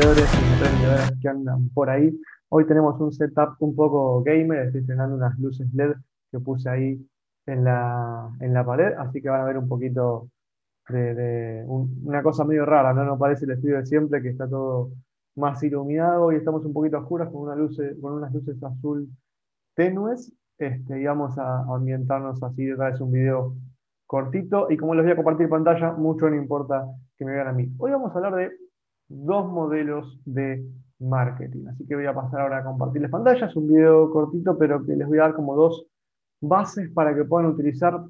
Emprendedores y emprendedoras que andan por ahí. Hoy tenemos un setup un poco gamer, estoy estrenando unas luces LED que puse ahí en la, en la pared, así que van a ver un poquito de, una cosa medio rara, ¿no? No parece el estudio de siempre, que está todo más iluminado y estamos un poquito oscuras con, una luz, con unas luces azul tenues, este, y vamos a ambientarnos así, otra vez un video cortito, y como les voy a compartir pantalla, mucho no importa que me vean a mí. Hoy vamos a hablar de dos modelos de marketing, así que voy a pasar ahora a compartirles pantalla, es un video cortito, pero que les voy a dar como dos bases para que puedan utilizar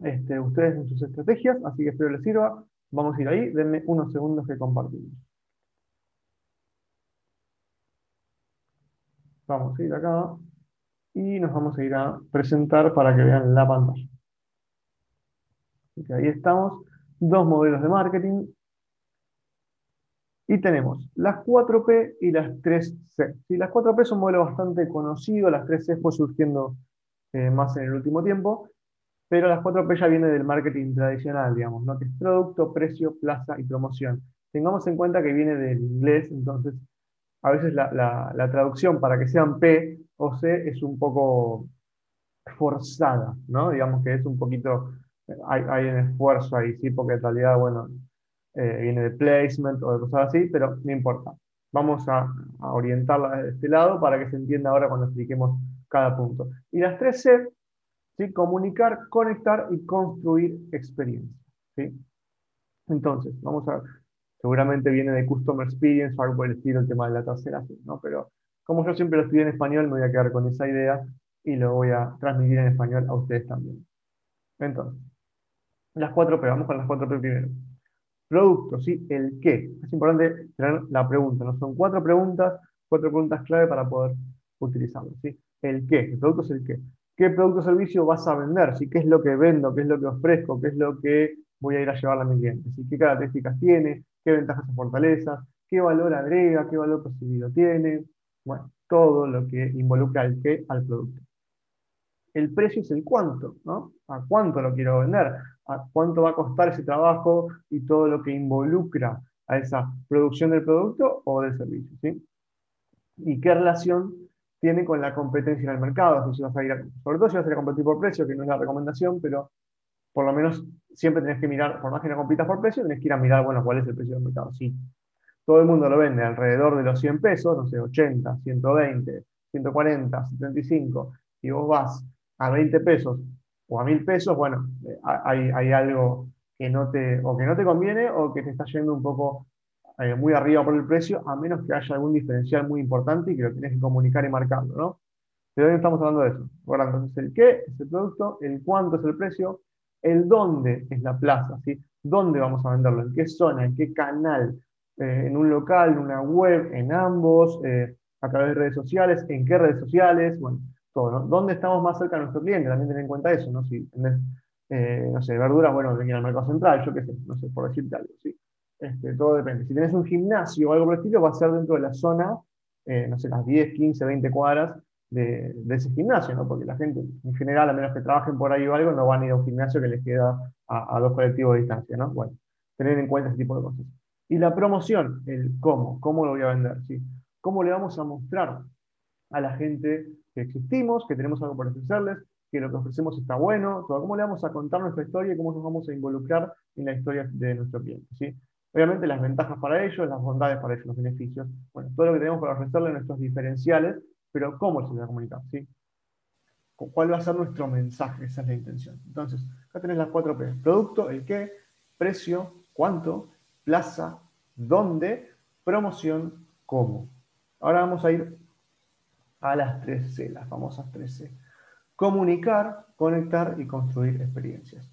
este, ustedes en sus estrategias, así que espero les sirva. Vamos a ir ahí, denme unos segundos que compartimos. Vamos a ir acá y nos vamos a ir a presentar para que vean la pantalla ahí estamos, dos modelos de marketing. Y tenemos las 4P y las 3C. ¿Sí? Las 4P son un modelo bastante conocido, las 3C fue surgiendo eh, más en el último tiempo, pero las 4P ya viene del marketing tradicional, digamos, ¿no? que es producto, precio, plaza y promoción. Tengamos en cuenta que viene del inglés, entonces a veces la, la traducción para que sean P o C es un poco forzada, ¿no? Digamos que es un poquito hay, un esfuerzo ahí, sí, porque en realidad, bueno, eh, viene de placement o de cosas así, pero no importa. Vamos a, orientarla de este lado para que se entienda ahora cuando expliquemos cada punto. Y las tres C, ¿sí? comunicar, conectar y construir experiencia. ¿sí? Entonces, vamos a, seguramente viene de Customer Experience o algo por el estilo, el tema de la tercera C, ¿no? Pero como yo siempre lo estudié en español, me voy a quedar con esa idea y lo voy a transmitir en español a ustedes también. Entonces, las cuatro P, vamos con las cuatro P primero. Producto, ¿sí? El qué. Es importante tener la pregunta, ¿no? Son cuatro preguntas, cuatro preguntas clave para poder utilizarlo, ¿sí? El qué, el producto es el qué. ¿Qué producto o servicio vas a vender? ¿sí? ¿Qué es lo que vendo? ¿Qué es lo que ofrezco? ¿Qué es lo que voy a ir a llevar a mi cliente? ¿sí? ¿Qué características tiene? ¿Qué ventajas o fortalezas? ¿Qué valor agrega? ¿Qué valor percibido tiene? Bueno, todo lo que involucra al qué al producto el precio es el cuánto, ¿no? ¿A cuánto lo quiero vender? ¿A cuánto va a costar ese trabajo y todo lo que involucra a esa producción del producto o del servicio. ¿Y qué relación tiene con la competencia en el mercado? Si vas sobre todo si vas a ir a competir por precio, que no es la recomendación, pero por lo menos siempre tenés que mirar, por más que no compitas por precio, tenés que ir a mirar, bueno, cuál es el precio del mercado. Sí, todo el mundo lo vende alrededor de los 100 pesos, no sé, 80, 120, 140, 75, y vos vas a 20 pesos o a 1000 pesos, bueno, eh, hay, algo que no te, o que no te conviene o que te está yendo un poco eh, muy arriba por el precio, a menos que haya algún diferencial muy importante y que lo tienes que comunicar y marcarlo, ¿no? Pero hoy estamos hablando de eso. Entonces, el qué es el producto, el cuánto es el precio, el dónde es la plaza, ¿sí? ¿Dónde vamos a venderlo? ¿En qué zona? ¿En qué canal? Eh, ¿En un local? ¿En una web? ¿En ambos? ¿A través de redes sociales? ¿En qué redes sociales? Bueno, ¿Dónde estamos más cerca de nuestro cliente? También ten en cuenta eso, ¿no? Si tenés, eh, no sé, verduras, bueno, venir al mercado central, yo qué sé, no sé, por decirte algo, ¿sí? Este, todo depende. Si tenés un gimnasio o algo por el estilo, va a ser dentro de la zona, eh, no sé, las 10, 15, 20 cuadras de, ese gimnasio, ¿no? Porque la gente, en general, a menos que trabajen por ahí o algo, no van a ir a un gimnasio que les queda a, dos colectivos de distancia, ¿no? Bueno, tener en cuenta ese tipo de cosas. Y la promoción, el cómo, cómo lo voy a vender, ¿sí? ¿Cómo le vamos a mostrar a la gente que existimos, que tenemos algo para ofrecerles, que lo que ofrecemos está bueno, cómo le vamos a contar nuestra historia y cómo nos vamos a involucrar en la historia de nuestro cliente. ¿sí? Obviamente las ventajas para ellos, las bondades para ellos, los beneficios, bueno, todo lo que tenemos para ofrecerles, nuestros diferenciales, pero cómo se va a comunicar, ¿sí? ¿Cuál va a ser nuestro mensaje? Esa es la intención. Entonces, acá tenés las cuatro P. Producto, el qué, precio, cuánto, plaza, dónde, promoción, cómo. Ahora vamos a ir a las 3C, las famosas 3C. Comunicar, conectar y construir experiencias.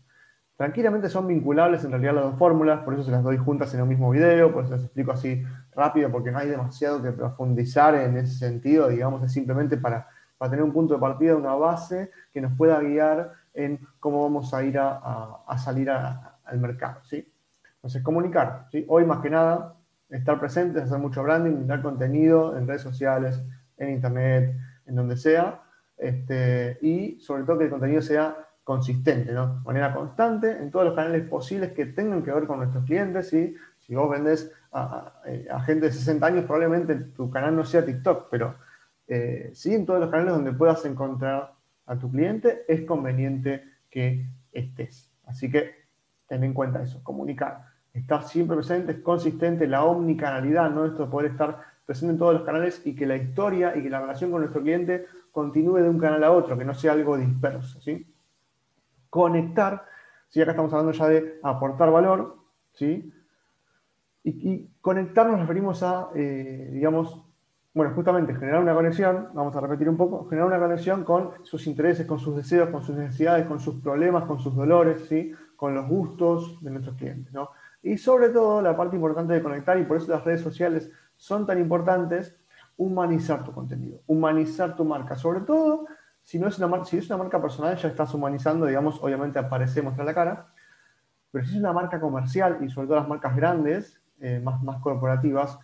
Tranquilamente son vinculables en realidad las dos fórmulas, por eso se las doy juntas en el mismo video, por eso las explico así rápido, porque no hay demasiado que profundizar en ese sentido, digamos, es simplemente para, para tener un punto de partida, una base que nos pueda guiar en cómo vamos a ir a, salir al mercado. ¿sí? Entonces, comunicar. ¿sí? Hoy más que nada, estar presentes, hacer mucho branding, dar contenido en redes sociales, en internet, en donde sea, este, y sobre todo que el contenido sea consistente. De manera constante, en todos los canales posibles que tengan que ver con nuestros clientes, Si vos vendés eh, a, gente de 60 años, probablemente tu canal no sea TikTok, pero eh, sí en todos los canales donde puedas encontrar a tu cliente, es conveniente que estés. Así que ten en cuenta eso, comunicar. Estar siempre presente, es consistente, la omnicanalidad, ¿no? Esto de poder estar presente en todos los canales y que la historia y que la relación con nuestro cliente continúe de un canal a otro, que no sea algo disperso, ¿sí? Conectar, si acá estamos hablando ya de aportar valor, ¿sí? Y, conectar nos referimos a, eh, digamos, bueno, justamente generar una conexión, vamos a repetir un poco, generar una conexión con sus intereses, con sus deseos, con sus necesidades, con sus problemas, con sus dolores, ¿sí? con los gustos de nuestros clientes. ¿no? Y sobre todo, la parte importante de conectar, y por eso las redes sociales son tan importantes, humanizar tu contenido, humanizar tu marca. Sobre todo, si, no es una, si es una marca personal, ya estás humanizando, digamos, obviamente aparece, muestra la cara, pero si es una marca comercial y sobre todo las marcas grandes, eh, más, más corporativas,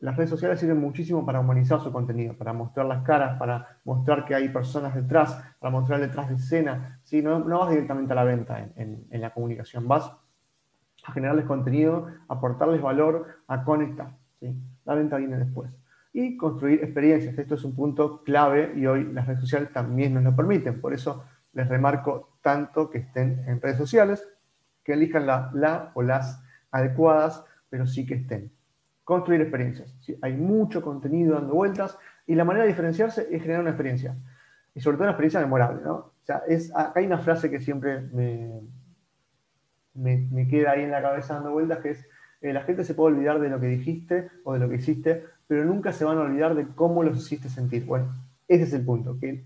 las redes sociales sirven muchísimo para humanizar su contenido, para mostrar las caras, para mostrar que hay personas detrás, para mostrar detrás de escena. ¿sí? No, no vas directamente a la venta en, en, la comunicación, vas a generarles contenido, aportarles valor, a conectar. ¿sí? La venta viene después. Y construir experiencias. Esto es un punto clave y hoy las redes sociales también nos lo permiten. Por eso les remarco tanto que estén en redes sociales, que elijan la, la o las adecuadas, pero sí que estén construir experiencias. Hay mucho contenido dando vueltas y la manera de diferenciarse es generar una experiencia. Y sobre todo una experiencia memorable, ¿no? O sea, es, acá hay una frase que siempre me, me, queda ahí en la cabeza dando vueltas, que es, eh, la gente se puede olvidar de lo que dijiste o de lo que hiciste, pero nunca se van a olvidar de cómo los hiciste sentir. Bueno, ese es el punto, que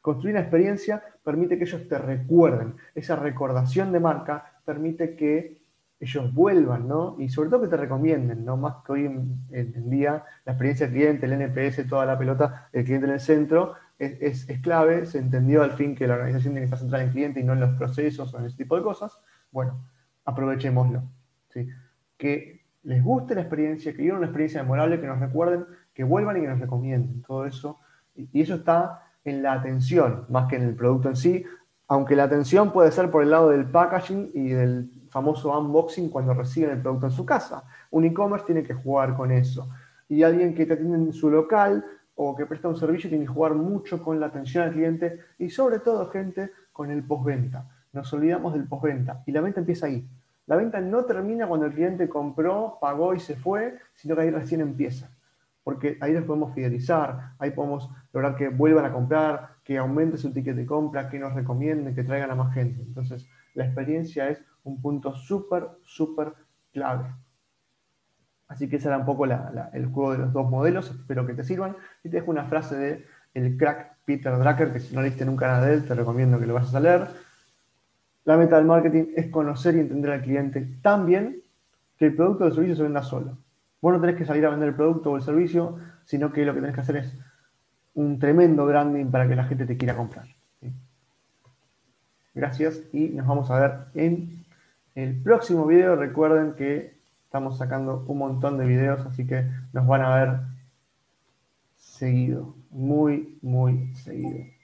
construir una experiencia permite que ellos te recuerden. Esa recordación de marca permite que ellos vuelvan, ¿no? Y sobre todo que te recomienden, ¿no? Más que hoy en, día la experiencia del cliente, el NPS, toda la pelota, el cliente en el centro, es, clave. Se entendió al fin que la organización tiene que estar centrada en el cliente y no en los procesos o en ese tipo de cosas. Bueno, aprovechémoslo. ¿sí? Que les guste la experiencia, que vivan una experiencia memorable, que nos recuerden, que vuelvan y que nos recomienden. Todo eso. Y eso está en la atención, más que en el producto en sí, aunque la atención puede ser por el lado del packaging y del famoso unboxing cuando reciben el producto en su casa. Un e-commerce tiene que jugar con eso. Y alguien que te atiende en su local o que presta un servicio tiene que jugar mucho con la atención al cliente y sobre todo, gente, con el postventa. Nos olvidamos del postventa y la venta empieza ahí. La venta no termina cuando el cliente compró, pagó y se fue, sino que ahí recién empieza. Porque ahí les podemos fidelizar, ahí podemos lograr que vuelvan a comprar, que aumente su ticket de compra, que nos recomienden, que traigan a más gente. Entonces, la experiencia es un punto súper, súper clave. Así que ese era un poco el juego de los dos modelos, espero que te sirvan. Y te dejo una frase de el crack Peter Drucker, que si no leíste nunca nada de él, te recomiendo que lo vayas a leer. La meta del marketing es conocer y entender al cliente tan bien que el producto o el servicio se venda solo. Vos no tenés que salir a vender el producto o el servicio, sino que lo que tenés que hacer es un tremendo branding para que la gente te quiera comprar. Gracias y nos vamos a ver en el próximo video. Recuerden que estamos sacando un montón de videos, así que nos van a ver seguido, muy, muy seguido.